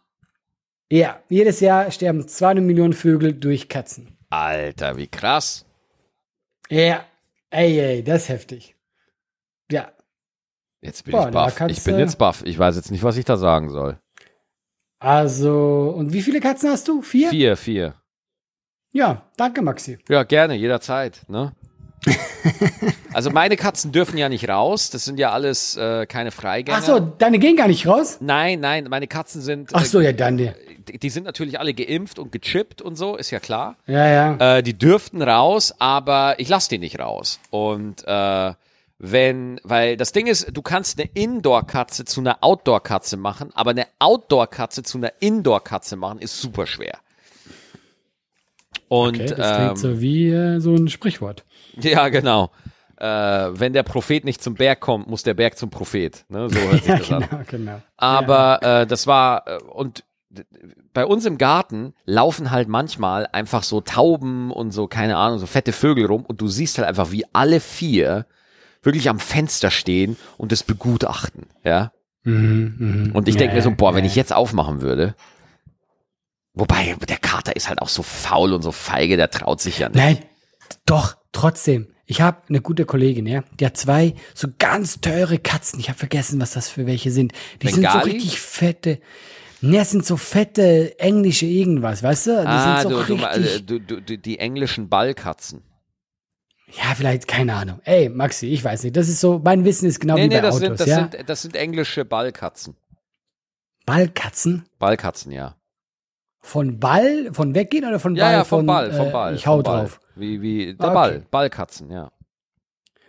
Ja, jedes Jahr sterben 200 Millionen Vögel durch Katzen. Alter, wie krass. Ja, ey, ey, das ist heftig. Ja, Jetzt bin Boah, ich baff. Ich bin jetzt baff. Ich weiß jetzt nicht, was ich da sagen soll. also, und wie viele Katzen hast du? Vier? Vier, vier. Ja, danke, Maxi. Ja, gerne, jederzeit. Ne? also meine Katzen dürfen ja nicht raus. Das sind ja alles äh, keine Freigänger. Ach so, deine gehen gar nicht raus? Nein, nein, meine Katzen sind. Ach so, ja, dann. Ja, Die, sind natürlich alle geimpft und gechippt und so, ist ja klar. ja. Äh, die dürften raus, aber ich lasse die nicht raus. Und äh, wenn, weil das Ding ist, du kannst eine Indoor-Katze zu einer Outdoor-Katze machen, aber eine Outdoor-Katze zu einer Indoor-Katze machen ist super schwer. Und Okay, das klingt ähm, so wie äh, so ein Sprichwort. ja, genau. Äh, wenn der Prophet nicht zum Berg kommt, muss der Berg zum Prophet. Ne? So hört sich Ja, das an. genau, genau. Aber äh, das war äh, und bei uns im Garten laufen halt manchmal einfach so Tauben und so keine Ahnung so fette Vögel rum und du siehst halt einfach wie alle vier wirklich am Fenster stehen und das begutachten, ja. Mhm, mhm. Und ich denke mir so, Ja, boah, wenn ja. ich jetzt aufmachen würde, wobei der Kater ist halt auch so faul und so feige, der traut sich ja nicht. Nein, doch, trotzdem. Ich habe eine gute Kollegin, ja, die hat zwei so ganz teure Katzen. Ich habe vergessen, was das für welche sind. Die sind so Bengali? richtig fette. Ne, das sind so fette englische irgendwas, weißt du? Die Ah, sind so du, richtig. äh, du, du, du, die englischen Ballkatzen. ja, vielleicht, keine Ahnung. Ey, Maxi, ich weiß nicht. Das ist so, mein Wissen ist genau Nee, wie nee, bei das, Autos, sind, das, ja. sind, das sind englische Ballkatzen. Ballkatzen? Ballkatzen, ja. Von Ball, von weggehen oder von Ja, Ball? ja, vom von, Ball, vom äh, Ball. Ich hau Ball. drauf. Wie, wie, der Okay. Ball, Ballkatzen, ja.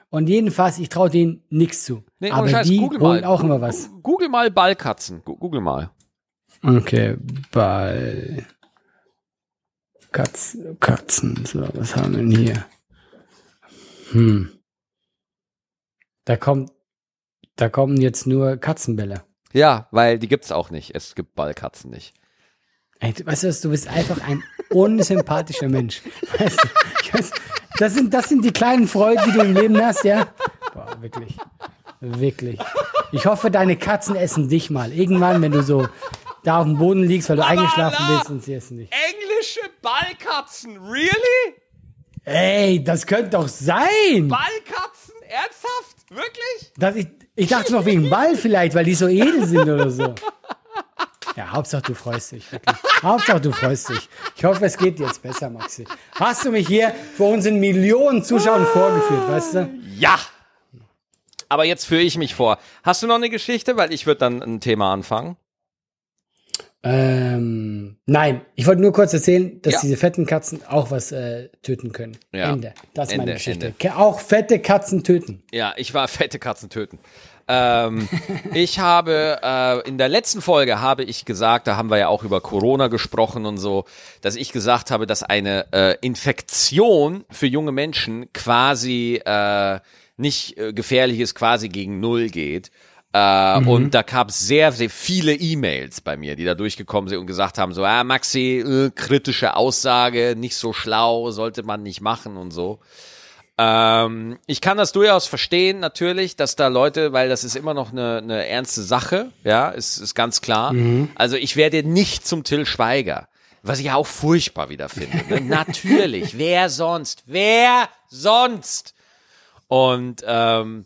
Und jedenfalls, ich traue denen nichts zu. Nee, Aber Scheiß, die Google holen mal. auch immer was. Google mal Ballkatzen. Google mal. Okay, Ball. Katzen, Katzen, so, was haben wir denn hier? Hm. Da kommt, da kommen jetzt nur Katzenbälle. Ja, weil die gibt's auch nicht. Es gibt Ballkatzen nicht. Ey, du, weißt du was, du bist einfach ein unsympathischer Mensch. Weißt du, weiß, das, sind, das sind die kleinen Freuden, die du im Leben hast, ja? Boah, wirklich. Wirklich. Ich hoffe, deine Katzen essen dich mal. Irgendwann, wenn du so da auf dem Boden liegst, weil du eingeschlafen bist und sie essen dich. Englische Ballkatzen, really? Ey, das könnte doch sein. Ballkatzen? Ernsthaft? Wirklich? Das, ich, ich dachte noch wegen Ball vielleicht, weil die so edel sind oder so. Ja, Hauptsache du freust dich, wirklich. Hauptsache du freust dich. Ich hoffe, es geht jetzt besser, Maxi. Hast du mich hier vor unseren Millionen Zuschauern vorgeführt, weißt du? Ja. Aber jetzt führe ich mich vor. Hast du noch eine Geschichte? Weil ich würde dann ein Thema anfangen. Ähm, nein, ich wollte nur kurz erzählen, dass Ja. diese fetten Katzen auch was äh, töten können. Ja. Ende. Das ist meine Ende, Geschichte. Ende. Auch fette Katzen töten. Ja, ich war fette Katzen töten. Ähm, ich habe äh, in der letzten Folge habe ich gesagt, da haben wir ja auch über Corona gesprochen und so, dass ich gesagt habe, dass eine äh, Infektion für junge Menschen quasi äh, nicht äh, gefährlich ist, quasi gegen null geht. Äh, Und da gab es sehr, sehr viele E-Mails bei mir, die da durchgekommen sind und gesagt haben, so, ah, Maxi, äh, kritische Aussage, nicht so schlau, sollte man nicht machen und so. Ähm, ich kann das durchaus verstehen, natürlich, dass da Leute, weil das ist immer noch eine, eine ernste Sache, ja, ist, ist ganz klar. Also ich werde nicht zum Till Schweiger, was ich ja auch furchtbar wieder finde. Ne? natürlich, wer sonst? Wer sonst? Und ähm,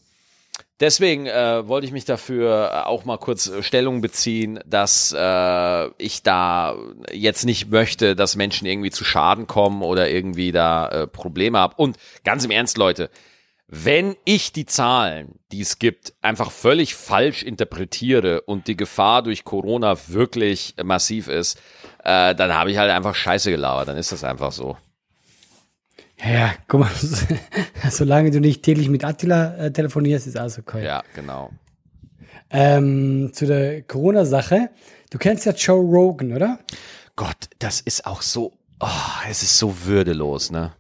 deswegen äh, wollte ich mich dafür äh, auch mal kurz äh, Stellung beziehen, dass äh, ich da jetzt nicht möchte, dass Menschen irgendwie zu Schaden kommen oder irgendwie da äh, Probleme haben. Und ganz im Ernst, Leute, wenn ich die Zahlen, die es gibt, einfach völlig falsch interpretiere und die Gefahr durch Corona wirklich massiv ist, äh, dann habe ich halt einfach Scheiße gelabert. Dann ist das einfach so. Ja, guck mal, solange du nicht täglich mit Attila äh, telefonierst, ist alles okay. Ja, genau. Ähm, zu der Corona-Sache. Du kennst ja Joe Rogan, oder? Gott, das ist auch so, oh, es ist so würdelos, ne?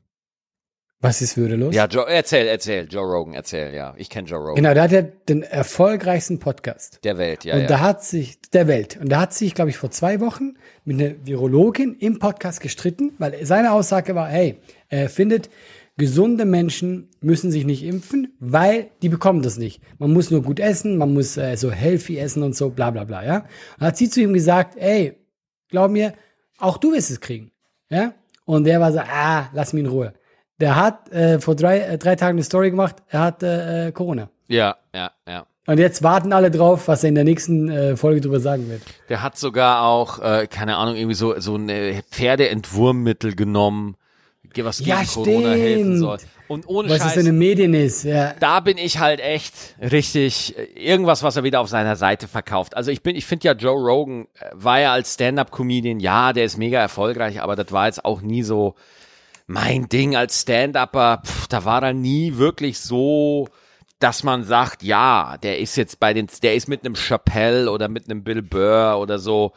Was ist würdelos? Ja, Joe, erzähl, erzähl, Joe Rogan, erzähl, ja. Ich kenne Joe Rogan. Genau, der hat ja den erfolgreichsten Podcast. Der Welt, ja, und ja. da hat sich, der Welt, und da hat sich, glaube ich, vor zwei Wochen mit einer Virologin im Podcast gestritten, weil seine Aussage war, hey, er findet, gesunde Menschen müssen sich nicht impfen, weil die bekommen das nicht. Man muss nur gut essen, man muss äh, so healthy essen und so, bla bla bla, ja. Und hat sie zu ihm gesagt, ey, glaub mir, auch du wirst es kriegen, ja. Und der war so, ah, lass mich in Ruhe. Der hat äh, vor drei, äh, drei Tagen eine Story gemacht, er hat äh, äh, Corona. Ja, ja, ja. Und jetzt warten alle drauf, was er in der nächsten äh, Folge drüber sagen wird. Der hat sogar auch, äh, keine Ahnung, irgendwie so, so ein äh, Pferdeentwurmmittel genommen, ge- was gegen Ja, Corona helfen soll. Und ohne Was es Scheiß, in den Medien ist, ja. da bin ich halt echt richtig äh, irgendwas, was er wieder auf seiner Seite verkauft. Also ich bin, ich finde ja Joe Rogan war ja als Stand-up-Comedian, ja, der ist mega erfolgreich, aber das war jetzt auch nie so mein Ding als Stand-upper. Da war er nie wirklich so, dass man sagt, ja, der ist jetzt bei den, der ist mit einem Chappelle oder mit einem Bill Burr oder so.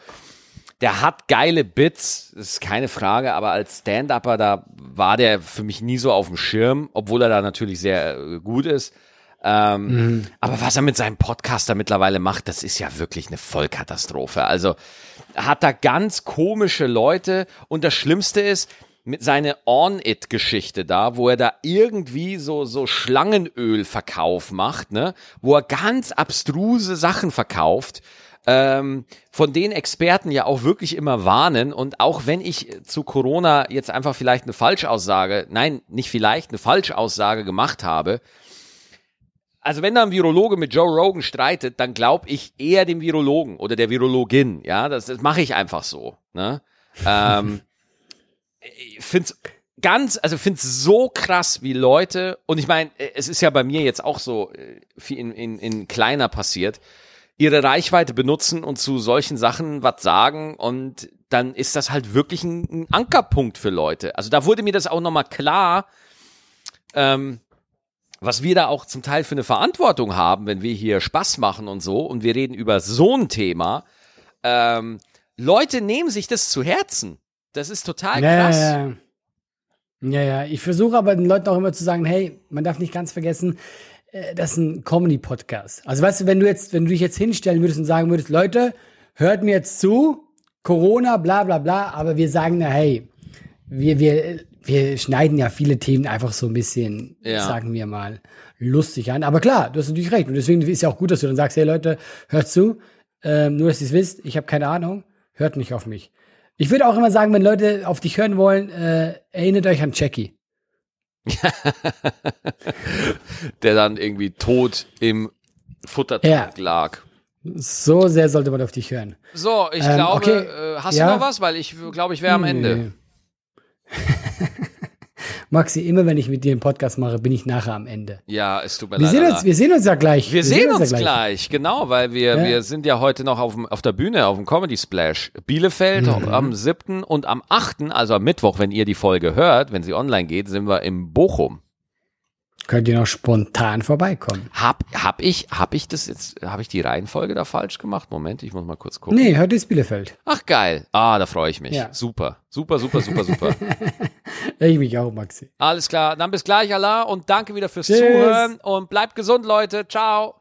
Der hat geile Bits, ist keine Frage, aber als Stand-Upper, da war der für mich nie so auf dem Schirm, obwohl er da natürlich sehr äh, gut ist. Ähm, Aber was er mit seinem Podcaster mittlerweile macht, das ist ja wirklich eine Vollkatastrophe. Also hat da ganz komische Leute und das Schlimmste ist, mit seiner On-It-Geschichte da, wo er da irgendwie so, so Schlangenöl-Verkauf macht, ne, wo er ganz abstruse Sachen verkauft, ähm, von denen Experten ja auch wirklich immer warnen. Und auch wenn ich zu Corona jetzt einfach vielleicht eine Falschaussage, nein, nicht vielleicht, eine Falschaussage gemacht habe, also wenn da ein Virologe mit Joe Rogan streitet, dann glaube ich eher dem Virologen oder der Virologin. Ja, das, das mache ich einfach so. Ne? Ähm, ich find's ganz, also find's so krass, wie Leute, und ich meine, es ist ja bei mir jetzt auch so äh, in, in, in kleiner passiert, ihre Reichweite benutzen und zu solchen Sachen was sagen und dann ist das halt wirklich ein, ein Ankerpunkt für Leute. Also da wurde mir das auch nochmal klar, ähm, was wir da auch zum Teil für eine Verantwortung haben, wenn wir hier Spaß machen und so und wir reden über so ein Thema. Ähm, Leute nehmen sich das zu Herzen. Das ist total Ja, krass. ja, ja. Ja, ja. Ich versuche aber den Leuten auch immer zu sagen, hey, man darf nicht ganz vergessen, äh, das ist ein Comedy-Podcast. Also weißt du, wenn du jetzt, wenn du dich jetzt hinstellen würdest und sagen würdest, Leute, hört mir jetzt zu, Corona, bla bla bla, aber wir sagen, na hey, wir, wir, wir schneiden ja viele Themen einfach so ein bisschen, Ja. sagen wir mal, lustig an. Aber klar, du hast natürlich recht. Und deswegen ist ja auch gut, dass du dann sagst, hey Leute, hört zu. Ähm, nur, dass ihr es wisst, ich habe keine Ahnung, hört nicht auf mich. Ich würde auch immer sagen, wenn Leute auf dich hören wollen, äh, erinnert euch an Jackie. Der dann irgendwie tot im Futtertank Ja. lag. So sehr sollte man auf dich hören. So, ich Ähm, glaube, okay. äh, hast Ja. du noch was? Weil ich glaube, ich wäre am Ende. Maxi, immer wenn ich mit dir einen Podcast mache, bin ich nachher am Ende. Ja, es tut mir Wir leid. sehen, uns, wir sehen uns ja gleich. Wir sehen uns ja gleich. genau, weil wir, Ja. wir sind ja heute noch auf, dem, auf der Bühne, auf dem Comedy Splash. Bielefeld Mhm. am 7. und am 8., also am Mittwoch, wenn ihr die Folge hört, wenn sie online geht, sind wir im Bochum. Könnt ihr noch spontan vorbeikommen? Hab, hab ich, hab ich das jetzt, habe ich die Reihenfolge da falsch gemacht? Moment, ich muss mal kurz gucken. Nee, heute ist Bielefeld. Ach geil. Ah, da freue ich mich. Ja. Super, super, super, super, super. Ich mich auch, Maxi. Alles klar, dann bis gleich, Allah, und danke wieder fürs Tschüss. Zuhören und bleibt gesund, Leute. Ciao.